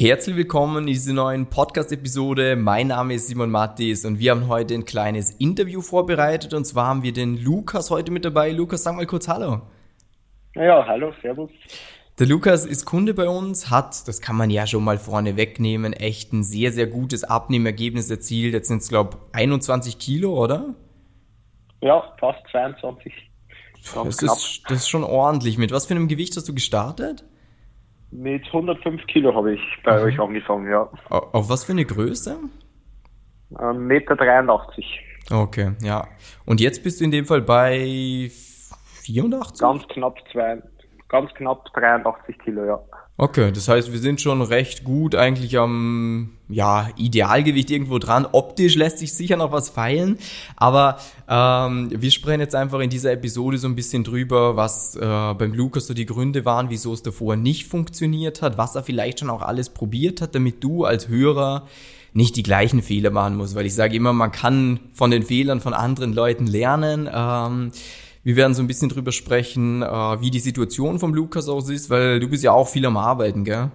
Herzlich willkommen in dieser neuen Podcast-Episode. Mein Name ist Simon Mattis und wir haben heute ein kleines Interview vorbereitet. Und zwar haben wir den Lukas heute mit dabei. Lukas, sag mal kurz Hallo. Ja, hallo, servus. Der Lukas ist Kunde bei uns, hat, das kann man ja schon mal vorne wegnehmen, echt ein sehr, sehr gutes Abnehmergebnis erzielt. Jetzt sind es, glaube ich, 21 Kilo, oder? Ja, fast 22. Das ist, das ist schon ordentlich. Mit was für einem Gewicht hast du gestartet? Mit 105 Kilo habe ich bei mhm. euch angefangen, ja. Auf was für eine Größe? 1,83 Meter. 83. Okay, ja. Und jetzt bist du in dem Fall bei 84? Ganz knapp zwei, ganz knapp 83 Kilo, ja. Okay, das heißt, wir sind schon recht gut eigentlich am ja, Idealgewicht irgendwo dran. Optisch lässt sich sicher noch was feilen, aber ähm, wir sprechen jetzt einfach in dieser Episode so ein bisschen drüber, was äh, beim Lukas so die Gründe waren, wieso es davor nicht funktioniert hat, was er vielleicht schon auch alles probiert hat, damit du als Hörer nicht die gleichen Fehler machen musst, weil ich sage immer, man kann von den Fehlern von anderen Leuten lernen. Ähm, wir werden so ein bisschen drüber sprechen, äh, wie die Situation vom Lukas aus ist, weil du bist ja auch viel am Arbeiten, gell?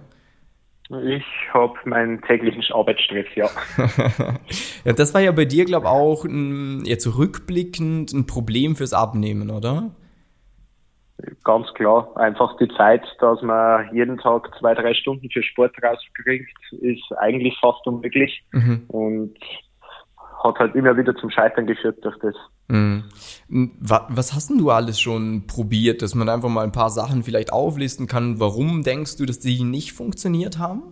Ich habe meinen täglichen Arbeitsstress, ja. ja. Das war ja bei dir, glaube ich, auch ein, jetzt rückblickend ein Problem fürs Abnehmen, oder? Ganz klar. Einfach die Zeit, dass man jeden Tag zwei, drei Stunden für Sport rauskriegt, ist eigentlich fast unmöglich. Mhm. Und hat halt immer wieder zum Scheitern geführt durch das. Mhm. Was hast denn du alles schon probiert, dass man einfach mal ein paar Sachen vielleicht auflisten kann? Warum denkst du, dass die nicht funktioniert haben?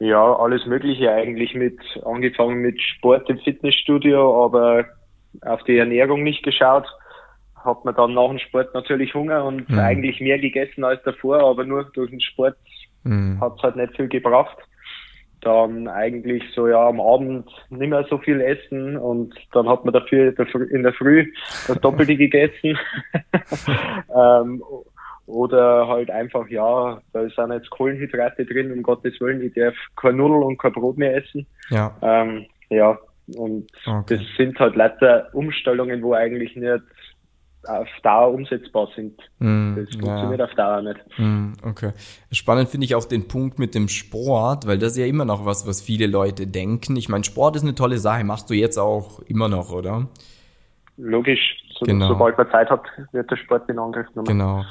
Ja, alles Mögliche eigentlich mit, angefangen mit Sport im Fitnessstudio, aber auf die Ernährung nicht geschaut. Hat man dann nach dem Sport natürlich Hunger und mhm. eigentlich mehr gegessen als davor, aber nur durch den Sport mhm. hat es halt nicht viel gebracht dann eigentlich so ja am Abend nicht mehr so viel essen und dann hat man dafür in der Früh das Doppelte gegessen. ähm, oder halt einfach, ja, da sind jetzt Kohlenhydrate drin, um Gottes Willen, ich darf kein Nudel und kein Brot mehr essen. Ja. Ähm, ja, und okay. das sind halt leider Umstellungen, wo eigentlich nicht auf Dauer umsetzbar sind. Mm, das funktioniert ja. auf Dauer nicht. Mm, okay. Spannend finde ich auch den Punkt mit dem Sport, weil das ist ja immer noch was, was viele Leute denken. Ich meine, Sport ist eine tolle Sache, machst du jetzt auch immer noch, oder? Logisch. So, genau. Sobald man Zeit hat, wird der Sport in Angriff genommen. Genau.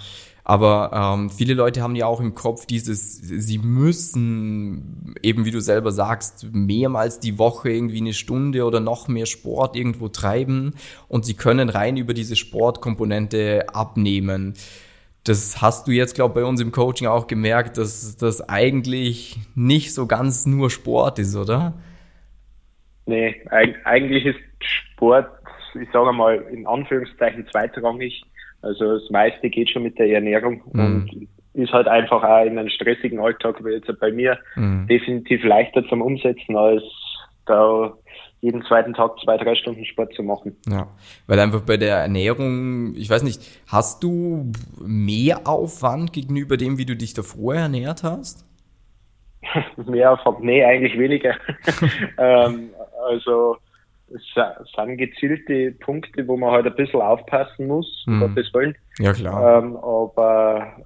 Aber ähm, viele Leute haben ja auch im Kopf dieses, sie müssen, eben wie du selber sagst, mehrmals die Woche irgendwie eine Stunde oder noch mehr Sport irgendwo treiben und sie können rein über diese Sportkomponente abnehmen. Das hast du jetzt, glaube ich, bei uns im Coaching auch gemerkt, dass das eigentlich nicht so ganz nur Sport ist, oder? Nee, eigentlich ist Sport, ich sage mal, in Anführungszeichen zweitrangig also das meiste geht schon mit der Ernährung mhm. und ist halt einfach auch in einem stressigen Alltag wie jetzt bei mir mhm. definitiv leichter zum Umsetzen als da jeden zweiten Tag zwei, drei Stunden Sport zu machen. Ja, weil einfach bei der Ernährung, ich weiß nicht, hast du mehr Aufwand gegenüber dem, wie du dich davor ernährt hast? mehr Aufwand? Nee, eigentlich weniger. ähm, also es sind gezielte Punkte, wo man halt ein bisschen aufpassen muss, mhm. um Gottes Willen. Ja, klar. Ähm, aber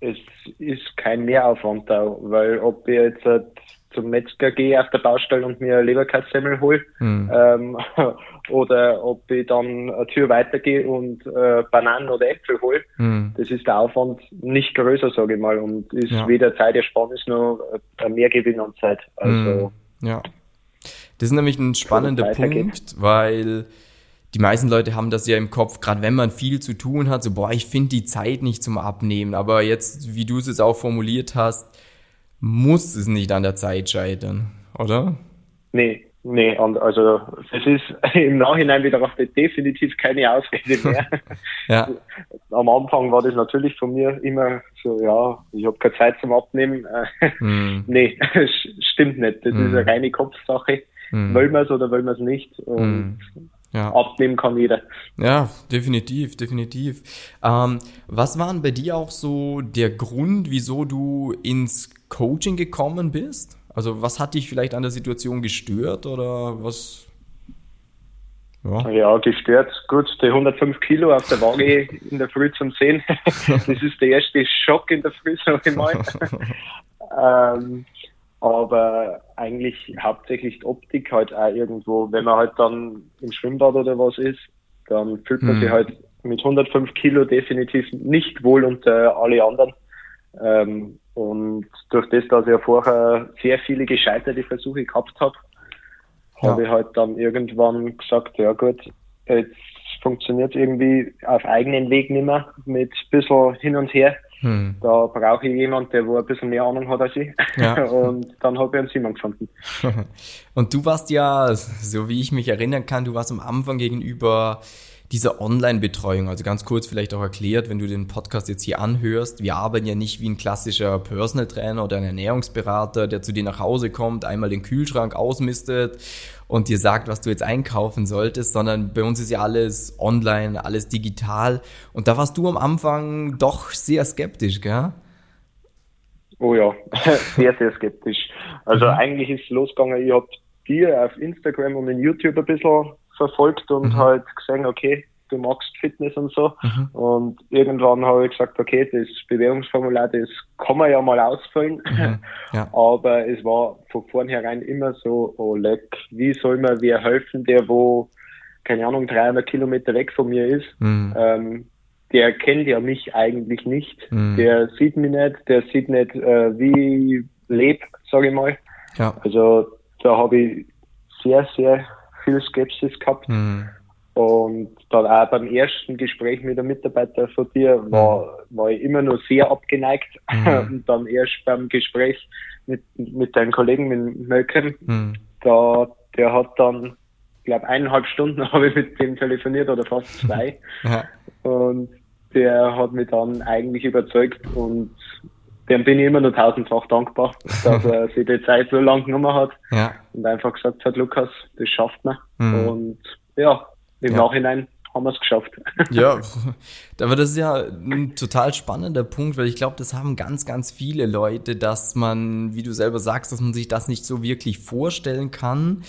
es ist kein Mehraufwand da, weil ob ich jetzt halt zum Metzger gehe auf der Baustelle und mir Leberkassemmel hole mhm. ähm, oder ob ich dann eine Tür weitergehe und äh, Bananen oder Äpfel hole, mhm. das ist der Aufwand nicht größer, sage ich mal, und ist ja. weder Zeitersparnis noch ein Mehrgewinn an Zeit. Also mhm. ja. Das ist nämlich ein spannender Punkt, weil die meisten Leute haben das ja im Kopf, gerade wenn man viel zu tun hat, so, boah, ich finde die Zeit nicht zum Abnehmen. Aber jetzt, wie du es jetzt auch formuliert hast, muss es nicht an der Zeit scheitern, oder? Nee, nee, und also es ist im Nachhinein wieder auf definitiv keine Ausrede mehr. ja. Am Anfang war das natürlich von mir immer so, ja, ich habe keine Zeit zum Abnehmen. hm. Nee, stimmt nicht. Das hm. ist eine reine Kopfsache. Mhm. Wollen wir es oder wollen wir es nicht? Und mhm. ja. abnehmen kann jeder. Ja, definitiv, definitiv. Ähm, was war bei dir auch so der Grund, wieso du ins Coaching gekommen bist? Also was hat dich vielleicht an der Situation gestört oder was? Ja. ja, gestört. Gut, die 105 Kilo auf der Waage in der Früh zum Sehen. das ist der erste Schock in der Früh, sag ich mal. Ähm, aber eigentlich hauptsächlich die Optik halt auch irgendwo, wenn man halt dann im Schwimmbad oder was ist, dann fühlt man mhm. sich halt mit 105 Kilo definitiv nicht wohl unter alle anderen. Ähm, und durch das, dass ich ja vorher sehr viele gescheiterte Versuche gehabt habe, ja. habe ich halt dann irgendwann gesagt, ja gut, jetzt funktioniert irgendwie auf eigenen Weg nicht mehr mit ein bisschen hin und her. Hm. Da brauche ich jemanden, der wo ein bisschen mehr Ahnung hat als ich. Ja. Und dann habe ich einen Simon gefunden. und du warst ja, so wie ich mich erinnern kann, du warst am Anfang gegenüber dieser Online-Betreuung, also ganz kurz vielleicht auch erklärt, wenn du den Podcast jetzt hier anhörst, wir arbeiten ja nicht wie ein klassischer Personal Trainer oder ein Ernährungsberater, der zu dir nach Hause kommt, einmal den Kühlschrank ausmistet und dir sagt, was du jetzt einkaufen solltest, sondern bei uns ist ja alles online, alles digital. Und da warst du am Anfang doch sehr skeptisch, gell? Oh ja, sehr, sehr skeptisch. Also mhm. eigentlich ist es losgegangen, ich habe dir auf Instagram und in YouTube ein bisschen verfolgt und mhm. halt gesehen, okay, du magst Fitness und so. Mhm. Und irgendwann habe ich gesagt, okay, das Bewährungsformular, das kann man ja mal ausfüllen. Mhm. Ja. Aber es war von vornherein immer so, oh leck, wie soll mir wer helfen, der wo, keine Ahnung, 300 Kilometer weg von mir ist. Mhm. Ähm, der kennt ja mich eigentlich nicht. Mhm. Der sieht mich nicht, der sieht nicht, äh, wie ich lebe, sage ich mal. Ja. Also da habe ich sehr, sehr viel Skepsis gehabt. Mhm. Und dann auch beim ersten Gespräch mit einem Mitarbeiter von dir war, mhm. war ich immer nur sehr abgeneigt. Mhm. Und dann erst beim Gespräch mit, mit deinem Kollegen, mit Mölken, mhm. da, der hat dann, ich glaube, eineinhalb Stunden habe ich mit dem telefoniert oder fast zwei. ja. Und der hat mich dann eigentlich überzeugt und dem bin ich immer nur tausendfach dankbar, dass er sich die Zeit so lang genommen hat ja. und einfach gesagt hat, Lukas, das schafft man. Mhm. Und ja, im ja. Nachhinein haben wir es geschafft. Ja, aber das ist ja ein total spannender Punkt, weil ich glaube, das haben ganz, ganz viele Leute, dass man, wie du selber sagst, dass man sich das nicht so wirklich vorstellen kann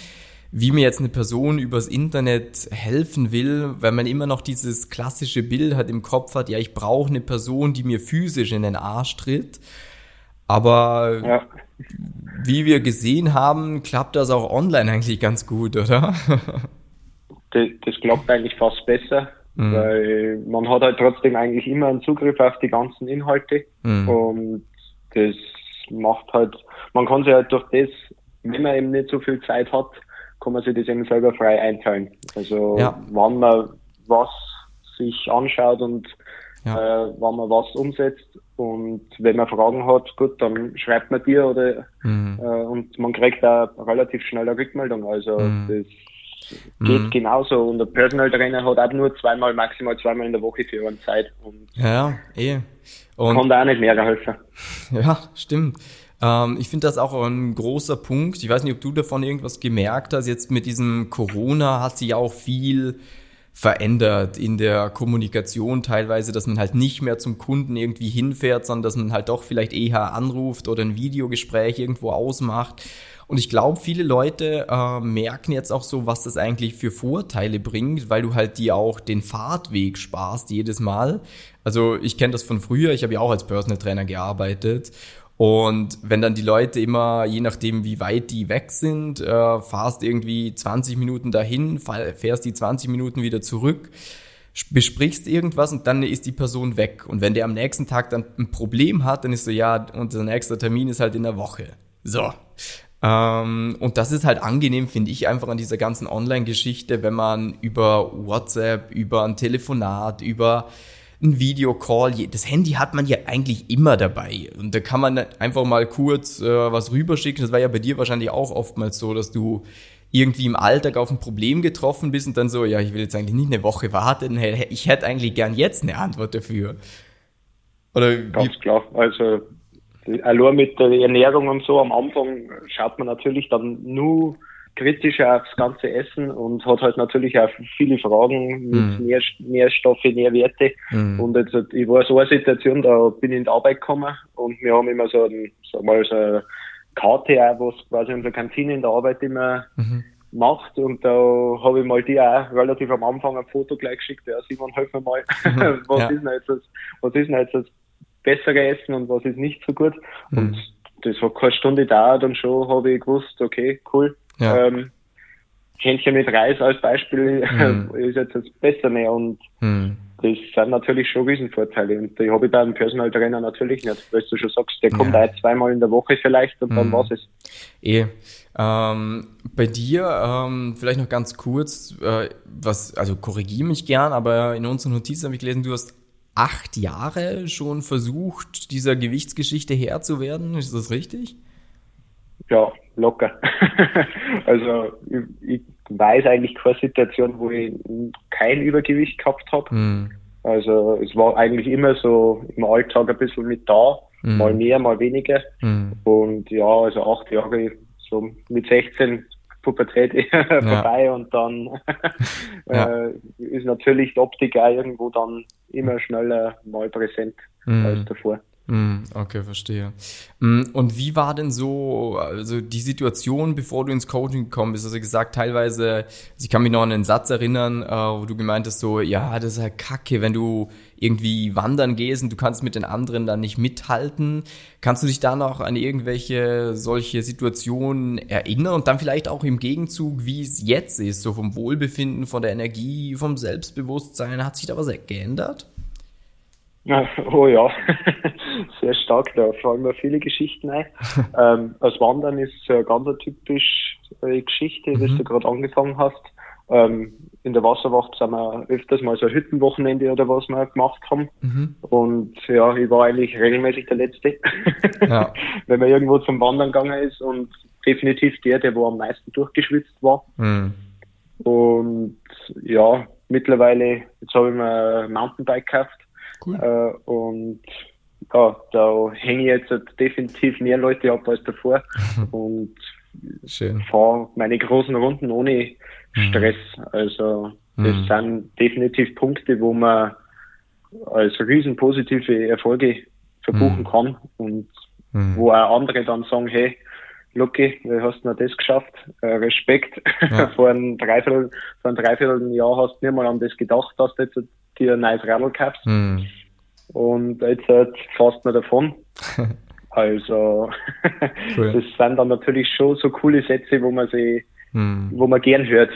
wie mir jetzt eine Person übers Internet helfen will, weil man immer noch dieses klassische Bild hat im Kopf hat, ja, ich brauche eine Person, die mir physisch in den Arsch tritt. Aber ja. wie wir gesehen haben, klappt das auch online eigentlich ganz gut, oder? das, das klappt eigentlich fast besser, mhm. weil man hat halt trotzdem eigentlich immer einen Zugriff auf die ganzen Inhalte mhm. und das macht halt, man kann sich halt durch das, wenn man eben nicht so viel Zeit hat, kann man sich das eben selber frei einteilen. Also ja. wann man was sich anschaut und ja. äh, wann man was umsetzt und wenn man Fragen hat, gut, dann schreibt man dir oder mhm. äh, und man kriegt da relativ schnell eine Rückmeldung. Also mhm. das geht mhm. genauso und der Personal Trainer hat auch nur zweimal, maximal zweimal in der Woche für eine Zeit und ja, eh. Und kann da auch nicht mehr helfen. Ja, stimmt. Ähm, ich finde das auch ein großer Punkt. Ich weiß nicht, ob du davon irgendwas gemerkt hast. Jetzt mit diesem Corona hat sich ja auch viel verändert in der Kommunikation teilweise, dass man halt nicht mehr zum Kunden irgendwie hinfährt, sondern dass man halt doch vielleicht eher anruft oder ein Videogespräch irgendwo ausmacht. Und ich glaube, viele Leute äh, merken jetzt auch so, was das eigentlich für Vorteile bringt, weil du halt dir auch den Fahrtweg sparst jedes Mal. Also ich kenne das von früher, ich habe ja auch als Personal Trainer gearbeitet und wenn dann die Leute immer, je nachdem wie weit die weg sind, äh, fahrst irgendwie 20 Minuten dahin, fährst die 20 Minuten wieder zurück, besprichst irgendwas und dann ist die Person weg. Und wenn der am nächsten Tag dann ein Problem hat, dann ist so, ja, unser nächster Termin ist halt in der Woche. So. Ähm, und das ist halt angenehm, finde ich, einfach an dieser ganzen Online-Geschichte, wenn man über WhatsApp, über ein Telefonat, über ein Videocall. Das Handy hat man ja eigentlich immer dabei. Und da kann man einfach mal kurz äh, was rüberschicken. Das war ja bei dir wahrscheinlich auch oftmals so, dass du irgendwie im Alltag auf ein Problem getroffen bist und dann so, ja, ich will jetzt eigentlich nicht eine Woche warten, ich hätte eigentlich gern jetzt eine Antwort dafür. Oder Ganz klar. Also allein mit der Ernährung und so am Anfang schaut man natürlich dann nur kritischer aufs ganze Essen und hat halt natürlich auch viele Fragen mit mhm. Nähr Nährstoffe, Nährwerte. Mhm. Und jetzt, ich war so eine Situation, da bin ich in die Arbeit gekommen und wir haben immer so, ein, sag mal, so eine Karte auch, was quasi unsere Kantine in der Arbeit immer mhm. macht. Und da habe ich mal die auch relativ am Anfang ein Foto gleich geschickt, ja, Simon, helf mir mal, mhm. was ja. ist denn jetzt das, was ist denn jetzt das bessere Essen und was ist nicht so gut. Und mhm das hat keine Stunde dauert und schon habe ich gewusst, okay, cool. Ja. Ähm, Hähnchen mit Reis als Beispiel mhm. ist jetzt das Bessere und mhm. das sind natürlich schon Riesenvorteile und die habe ich beim Personal Trainer natürlich nicht, weil du schon sagst, der kommt ja. zweimal in der Woche vielleicht und mhm. dann war's es. Eh. Ähm, bei dir, ähm, vielleicht noch ganz kurz, äh, was, also korrigiere mich gern, aber in unseren Notizen habe ich gelesen, du hast acht Jahre schon versucht, dieser Gewichtsgeschichte Herr zu werden. Ist das richtig? Ja, locker. also ich, ich, weiß eigentlich keine Situation, wo ich kein Übergewicht gehabt habe. Hm. Also es war eigentlich immer so im Alltag ein bisschen mit da, hm. mal mehr, mal weniger. Hm. Und ja, also acht Jahre, so mit 16 Pubertät ja. vorbei und dann ja. äh, ist natürlich die Optik auch irgendwo dann immer schneller mal präsent mhm. als davor. Mhm, okay, verstehe. Mhm, und wie war denn so, also die Situation, bevor du ins Coaching gekommen bist? Also gesagt, teilweise, also ich kann mich noch an einen Satz erinnern, äh, wo du gemeint hast, so, ja, das ist halt kacke, wenn du irgendwie wandern gehst und du kannst mit den anderen dann nicht mithalten. Kannst du dich da noch an irgendwelche solche Situationen erinnern und dann vielleicht auch im Gegenzug, wie es jetzt ist, so vom Wohlbefinden, von der Energie, vom Selbstbewusstsein, hat sich da was geändert? Oh ja, sehr stark, da fallen mir viele Geschichten ein. ähm, das Wandern ist eine ganz typische äh, Geschichte, mhm. die du gerade angefangen hast. Ähm, in der Wasserwacht sind wir öfters mal so ein Hüttenwochenende oder was wir gemacht haben. Mhm. Und ja, ich war eigentlich regelmäßig der Letzte, ja. wenn man irgendwo zum Wandern gegangen ist und definitiv der, der wo am meisten durchgeschwitzt war. Mhm. Und ja, mittlerweile, jetzt habe ich mir ein Mountainbike gekauft Cool. Äh, und ja, da hänge ich jetzt definitiv mehr Leute ab als davor und fahre meine großen Runden ohne mhm. Stress. Also das mhm. sind definitiv Punkte, wo man als riesen positive Erfolge verbuchen mhm. kann und mhm. wo auch andere dann sagen, hey, Lucky, du hast noch das geschafft, äh, Respekt. Ja. vor, einem Dreiviertel, vor einem Dreivierteljahr hast du nicht mal an das gedacht, dass du jetzt dir ein neues Radl kaufst. Mhm. Und jetzt halt fast nicht davon. also, cool. das sind dann natürlich schon so coole Sätze, wo man sie, mhm. wo man gern hört.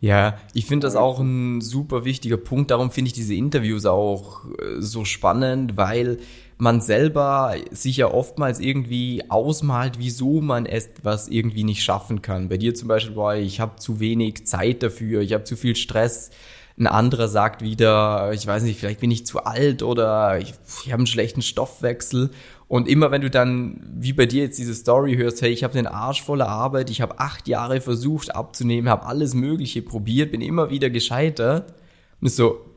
Ja, ich finde das auch ein super wichtiger Punkt. Darum finde ich diese Interviews auch äh, so spannend, weil man selber sich ja oftmals irgendwie ausmalt, wieso man etwas irgendwie nicht schaffen kann. Bei dir zum Beispiel war ich habe zu wenig Zeit dafür, ich habe zu viel Stress. Ein anderer sagt wieder, ich weiß nicht, vielleicht bin ich zu alt oder ich, ich habe einen schlechten Stoffwechsel. Und immer wenn du dann, wie bei dir jetzt diese Story hörst, hey, ich habe den Arsch voller Arbeit, ich habe acht Jahre versucht abzunehmen, habe alles Mögliche probiert, bin immer wieder gescheitert. Und ist so,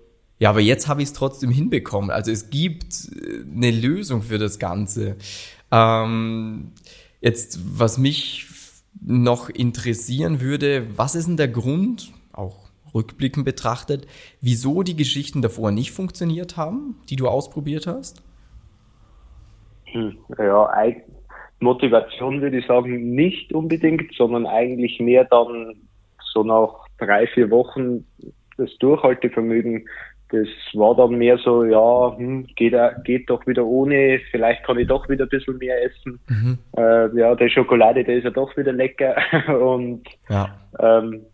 ja, aber jetzt habe ich es trotzdem hinbekommen. Also es gibt äh, eine Lösung für das Ganze. Ähm, jetzt, was mich noch interessieren würde, was ist denn der Grund, auch rückblickend betrachtet, wieso die Geschichten davor nicht funktioniert haben, die du ausprobiert hast? Hm, ja, Motivation würde ich sagen, nicht unbedingt, sondern eigentlich mehr dann so nach drei, vier Wochen das Durchhaltevermögen das war dann mehr so, ja, hm, geht, geht doch wieder ohne, vielleicht kann ich doch wieder ein bisschen mehr essen. Mhm. Äh, ja, die Schokolade, der ist ja doch wieder lecker. Und ja. ähm,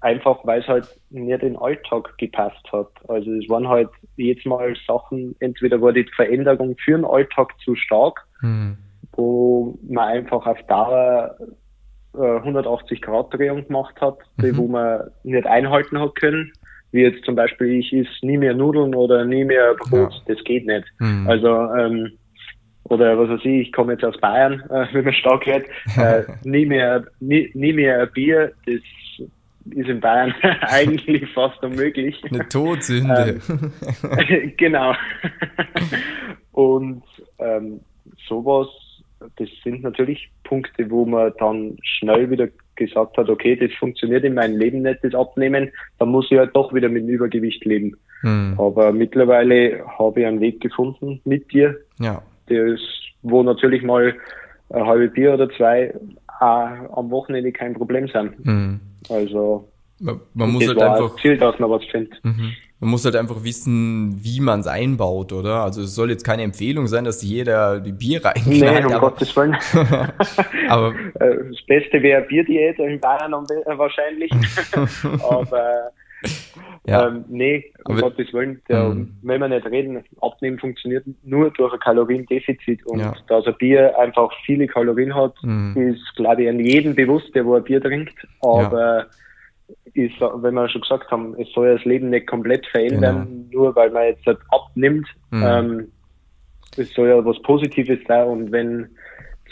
einfach, weil es halt nicht in den Alltag gepasst hat. Also es waren halt jetzt mal Sachen, entweder war die Veränderung für den Alltag zu stark, mhm. wo man einfach auf Dauer äh, 180 Grad Drehung gemacht hat, mhm. die, wo man nicht einhalten hat können wie jetzt zum Beispiel, ich is nie mehr Nudeln oder nie mehr Brot, ja. das geht nicht. Mhm. Also, ähm, oder was weiß ich, ich komme jetzt aus Bayern, äh, wenn man stark hört, äh, nie mehr, nie, nie mehr Bier, das ist in Bayern eigentlich fast unmöglich. Eine Todsünde. Ähm, genau. Und ähm, sowas, das sind natürlich Punkte, wo man dann schnell wieder gesagt hat, okay, das funktioniert in meinem Leben nicht, das Abnehmen, dann muss ich halt doch wieder mit dem Übergewicht leben. Hm. Aber mittlerweile habe ich einen Weg gefunden mit dir, ja. der wo natürlich mal ein halbes Bier oder zwei auch am Wochenende kein Problem sind. Hm. Also man, man muss halt einfach Ziel, dass man was findet. Mhm. Man muss halt einfach wissen, wie man es einbaut, oder? Also es soll jetzt keine Empfehlung sein, dass jeder die Bier reinknallt. Nee, um aber, Gottes Willen. aber äh, das Beste wäre Bierdiät in Bayern wahrscheinlich. aber ja. ähm, nee, um aber, Gottes Willen, der, mhm. wenn wir nicht reden, Abnehmen funktioniert nur durch ein Kaloriendefizit und ja. dass ein Bier einfach viele Kalorien hat, mhm. ist, glaube ich, an jedem bewusst, der wo ein Bier trinkt. Aber ja ist, wenn wir schon gesagt haben, es soll das Leben nicht komplett verändern, genau. nur weil man jetzt halt abnimmt. Mhm. Ähm, es soll ja was Positives sein und wenn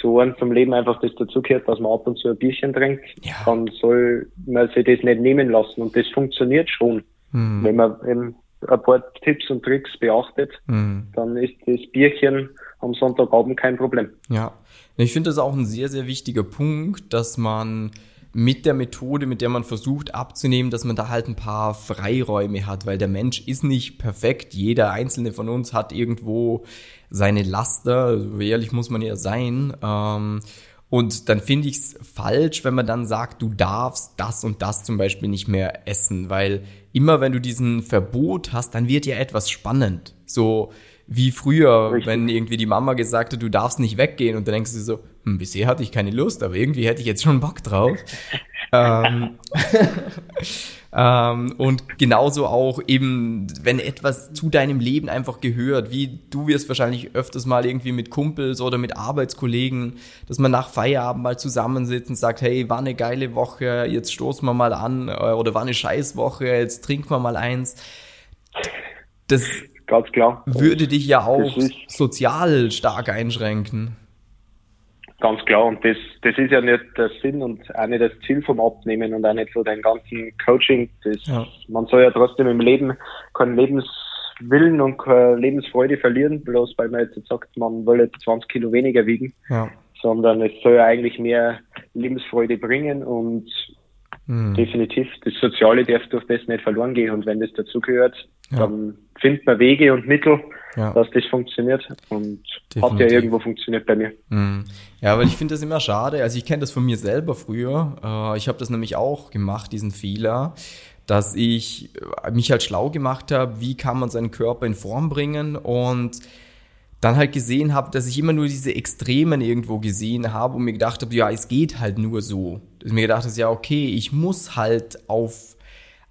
zu einem zum Leben einfach das dazugehört, dass man ab und zu ein Bierchen trinkt, ja. dann soll man sich das nicht nehmen lassen und das funktioniert schon. Mhm. Wenn man eben ein paar Tipps und Tricks beachtet, mhm. dann ist das Bierchen am Sonntagabend kein Problem. Ja, ich finde das auch ein sehr, sehr wichtiger Punkt, dass man mit der Methode, mit der man versucht abzunehmen, dass man da halt ein paar Freiräume hat, weil der Mensch ist nicht perfekt. Jeder einzelne von uns hat irgendwo seine Laster, so ehrlich muss man ja sein. Ähm, und dann finde ich es falsch, wenn man dann sagt, du darfst das und das zum Beispiel nicht mehr essen, weil immer wenn du diesen Verbot hast, dann wird ja etwas spannend. So wie früher, Richtig. wenn irgendwie die Mama gesagt hat, du darfst nicht weggehen und dann denkst du so, bisher hatte ich keine Lust, aber irgendwie hätte ich jetzt schon Bock drauf. ähm, ähm, und genauso auch eben, wenn etwas zu deinem Leben einfach gehört, wie du wirst wahrscheinlich öfters mal irgendwie mit Kumpels oder mit Arbeitskollegen, dass man nach Feierabend mal zusammensitzt und sagt, hey, war eine geile Woche, jetzt stoßen wir mal an, äh, oder war eine Scheißwoche, jetzt trinken wir mal eins. Das Ganz klar. würde dich ja auch sozial stark einschränken. Ganz klar, und das, das ist ja nicht der Sinn und auch nicht das Ziel vom Abnehmen und auch nicht so dein ganzen Coaching. Das, ja. Man soll ja trotzdem im Leben keinen Lebenswillen und keine Lebensfreude verlieren, bloß weil man jetzt sagt, man will jetzt 20 Kilo weniger wiegen, ja. sondern es soll ja eigentlich mehr Lebensfreude bringen und mhm. definitiv das Soziale darf durch das nicht verloren gehen und wenn das dazugehört, ja. dann findet man Wege und Mittel, ja. dass das funktioniert. Und Definitiv. hat ja irgendwo funktioniert bei mir. Mhm. Ja, aber ich finde das immer schade. Also ich kenne das von mir selber früher. Äh, ich habe das nämlich auch gemacht, diesen Fehler, dass ich äh, mich halt schlau gemacht habe, wie kann man seinen Körper in Form bringen und dann halt gesehen habe, dass ich immer nur diese Extremen irgendwo gesehen habe und mir gedacht habe, ja, es geht halt nur so. Dass mir gedacht habe, ja, okay, ich muss halt auf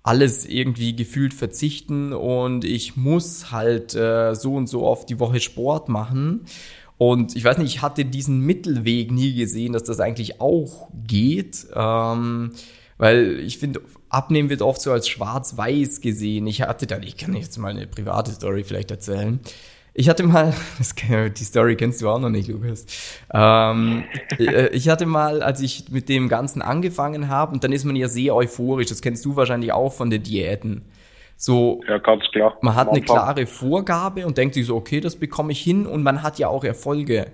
alles irgendwie gefühlt verzichten und ich muss halt äh, so und so oft die Woche Sport machen. Und ich weiß nicht, ich hatte diesen Mittelweg nie gesehen, dass das eigentlich auch geht. Ähm, weil ich finde, Abnehmen wird oft so als schwarz-weiß gesehen. Ich hatte da, ich kann jetzt mal eine private Story vielleicht erzählen. Ich hatte mal, die Story kennst du auch noch nicht, Lukas. Ähm, äh, ich hatte mal, als ich mit dem Ganzen angefangen habe, und dann ist man ja sehr euphorisch, das kennst du wahrscheinlich auch von den Diäten. So, ja, ganz klar. Man hat eine klare Vorgabe und denkt sich so, okay, das bekomme ich hin und man hat ja auch Erfolge.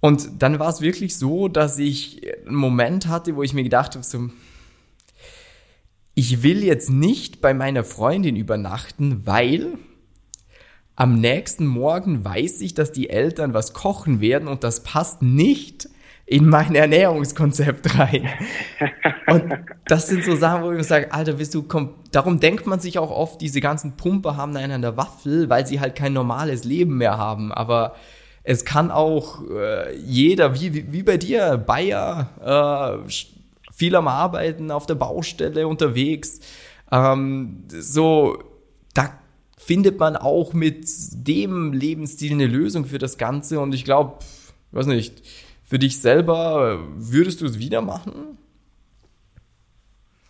Und dann war es wirklich so, dass ich einen Moment hatte, wo ich mir gedacht habe, so, ich will jetzt nicht bei meiner Freundin übernachten, weil am nächsten Morgen weiß ich, dass die Eltern was kochen werden und das passt nicht in mein Ernährungskonzept rein. Und das sind so Sachen, wo ich mir sage, Alter, bist du, komm, darum denkt man sich auch oft, diese ganzen Pumper haben einen an der Waffel, weil sie halt kein normales Leben mehr haben. Aber es kann auch äh, jeder, wie, wie, wie bei dir, Bayer, äh, viel am Arbeiten, auf der Baustelle unterwegs, ähm, so, findet man auch mit dem Lebensstil eine Lösung für das Ganze. Und ich glaube, weiß nicht, für dich selber, würdest du es wieder machen?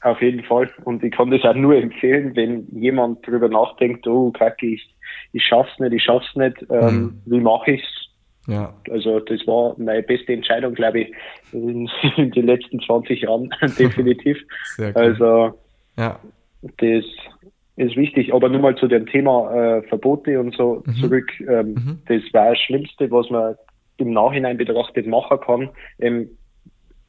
Auf jeden Fall. Und ich kann das auch nur empfehlen, wenn jemand darüber nachdenkt, oh, kacke, ich, ich schaff's nicht, ich schaff's nicht, ähm, hm. wie mache ich's? Ja. Also das war meine beste Entscheidung, glaube ich, in, in den letzten 20 Jahren, definitiv. Sehr cool. Also ja. das ist wichtig. Aber nur mal zu dem Thema äh, Verbote und so mhm. zurück. Ähm, mhm. Das war das Schlimmste, was man im Nachhinein betrachtet machen kann. Ähm,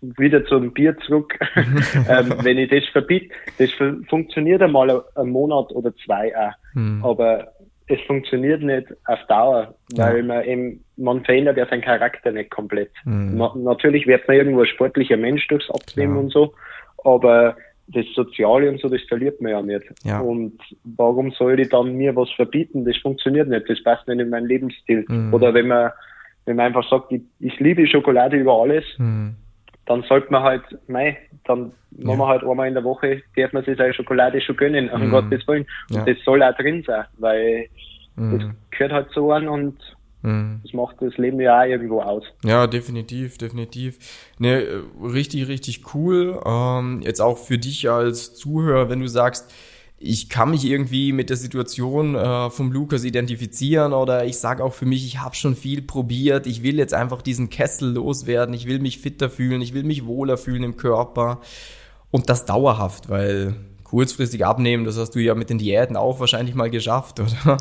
wieder zum Bier zurück. ähm, wenn ich das verbiete, das funktioniert einmal einen Monat oder zwei auch. Mhm. Aber es funktioniert nicht auf Dauer, weil ja. man eben, man verändert ja seinen Charakter nicht komplett. Mhm. Na, natürlich wird man irgendwo ein sportlicher Mensch durchs Abnehmen ja. und so, aber das Soziale und so, das verliert man ja nicht. Ja. Und warum soll ich dann mir was verbieten? Das funktioniert nicht. Das passt nicht in meinen Lebensstil. Mhm. Oder wenn man, wenn man einfach sagt, ich, ich liebe Schokolade über alles, mhm. dann sollte man halt, mei, dann ja. machen wir halt einmal in der Woche, darf man sich seine Schokolade schon gönnen, um mhm. Gottes Willen. Und ja. das soll auch drin sein, weil mhm. das gehört halt so an und Mhm. Das macht das Leben ja auch irgendwo aus. Ja, definitiv, definitiv. Ne, richtig, richtig cool. Ähm, jetzt auch für dich als Zuhörer, wenn du sagst, ich kann mich irgendwie mit der Situation äh, vom Lukas identifizieren oder ich sage auch für mich, ich habe schon viel probiert, ich will jetzt einfach diesen Kessel loswerden, ich will mich fitter fühlen, ich will mich wohler fühlen im Körper und das dauerhaft, weil kurzfristig abnehmen, das hast du ja mit den Diäten auch wahrscheinlich mal geschafft, oder?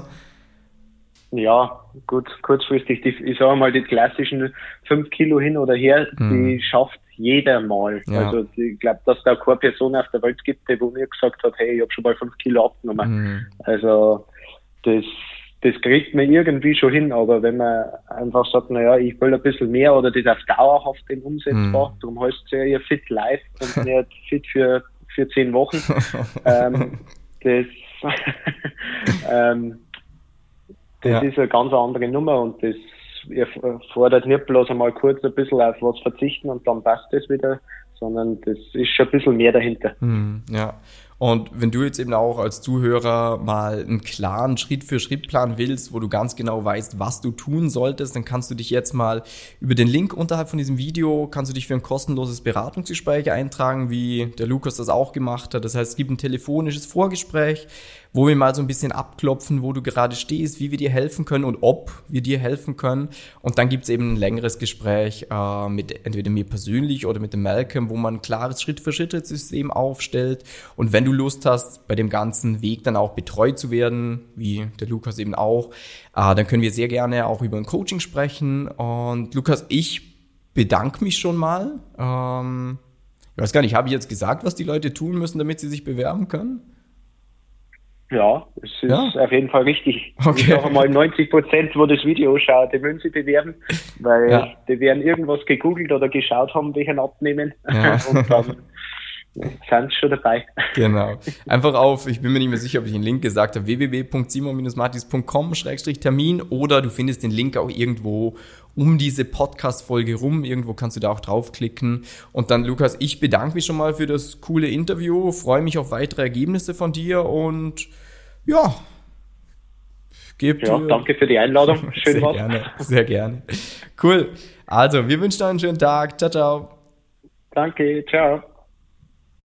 Ja, gut, kurzfristig, die, ich sage mal, die klassischen fünf Kilo hin oder her, mhm. die schafft jeder mal. Ja. Also ich glaube, dass da keine Person auf der Welt gibt, die wo mir gesagt hat, hey, ich habe schon mal fünf Kilo abgenommen. Mhm. Also das, das kriegt man irgendwie schon hin, aber wenn man einfach sagt, naja, ich will ein bisschen mehr oder das auf dauerhaft den umsetzbar, mhm. darum heißt es ja ihr Fit Life und nicht Fit für, für zehn Wochen. ähm, das ähm, das ja. ist eine ganz andere Nummer und das fordert nicht bloß einmal kurz ein bisschen auf was verzichten und dann passt das wieder, sondern das ist schon ein bisschen mehr dahinter. Hm, ja. Und wenn du jetzt eben auch als Zuhörer mal einen klaren Schritt-für-Schritt-Plan willst, wo du ganz genau weißt, was du tun solltest, dann kannst du dich jetzt mal über den Link unterhalb von diesem Video, kannst du dich für ein kostenloses Beratungsgespräch eintragen, wie der Lukas das auch gemacht hat. Das heißt, es gibt ein telefonisches Vorgespräch, wo wir mal so ein bisschen abklopfen, wo du gerade stehst, wie wir dir helfen können und ob wir dir helfen können. Und dann gibt's eben ein längeres Gespräch äh, mit entweder mir persönlich oder mit dem Malcolm, wo man ein klares Schritt-für-Schritt-System aufstellt. Und wenn du Lust hast, bei dem ganzen Weg dann auch betreut zu werden, wie der Lukas eben auch, äh, dann können wir sehr gerne auch über ein Coaching sprechen. Und Lukas, ich bedanke mich schon mal. Ähm, ich weiß gar nicht, habe ich jetzt gesagt, was die Leute tun müssen, damit sie sich bewerben können? Ja, es ist ja? auf jeden Fall richtig. Okay. Ich sage mal, 90 Prozent, wo das Video schaut, die wollen sich bewerben, weil ja. die werden irgendwas gegoogelt oder geschaut haben, welchen abnehmen. Ja. Und dann sind schon dabei. Genau. Einfach auf, ich bin mir nicht mehr sicher, ob ich den Link gesagt habe, www.simon-martis.com-termin oder du findest den Link auch irgendwo um diese Podcast-Folge rum. Irgendwo kannst du da auch draufklicken. Und dann, Lukas, ich bedanke mich schon mal für das coole Interview, freue mich auf weitere Ergebnisse von dir und ja. Gebt, ja, danke für die Einladung. Schön sehr was. gerne, sehr gerne. Cool. Also, wir wünschen euch einen schönen Tag. Ciao, ciao. Danke, ciao.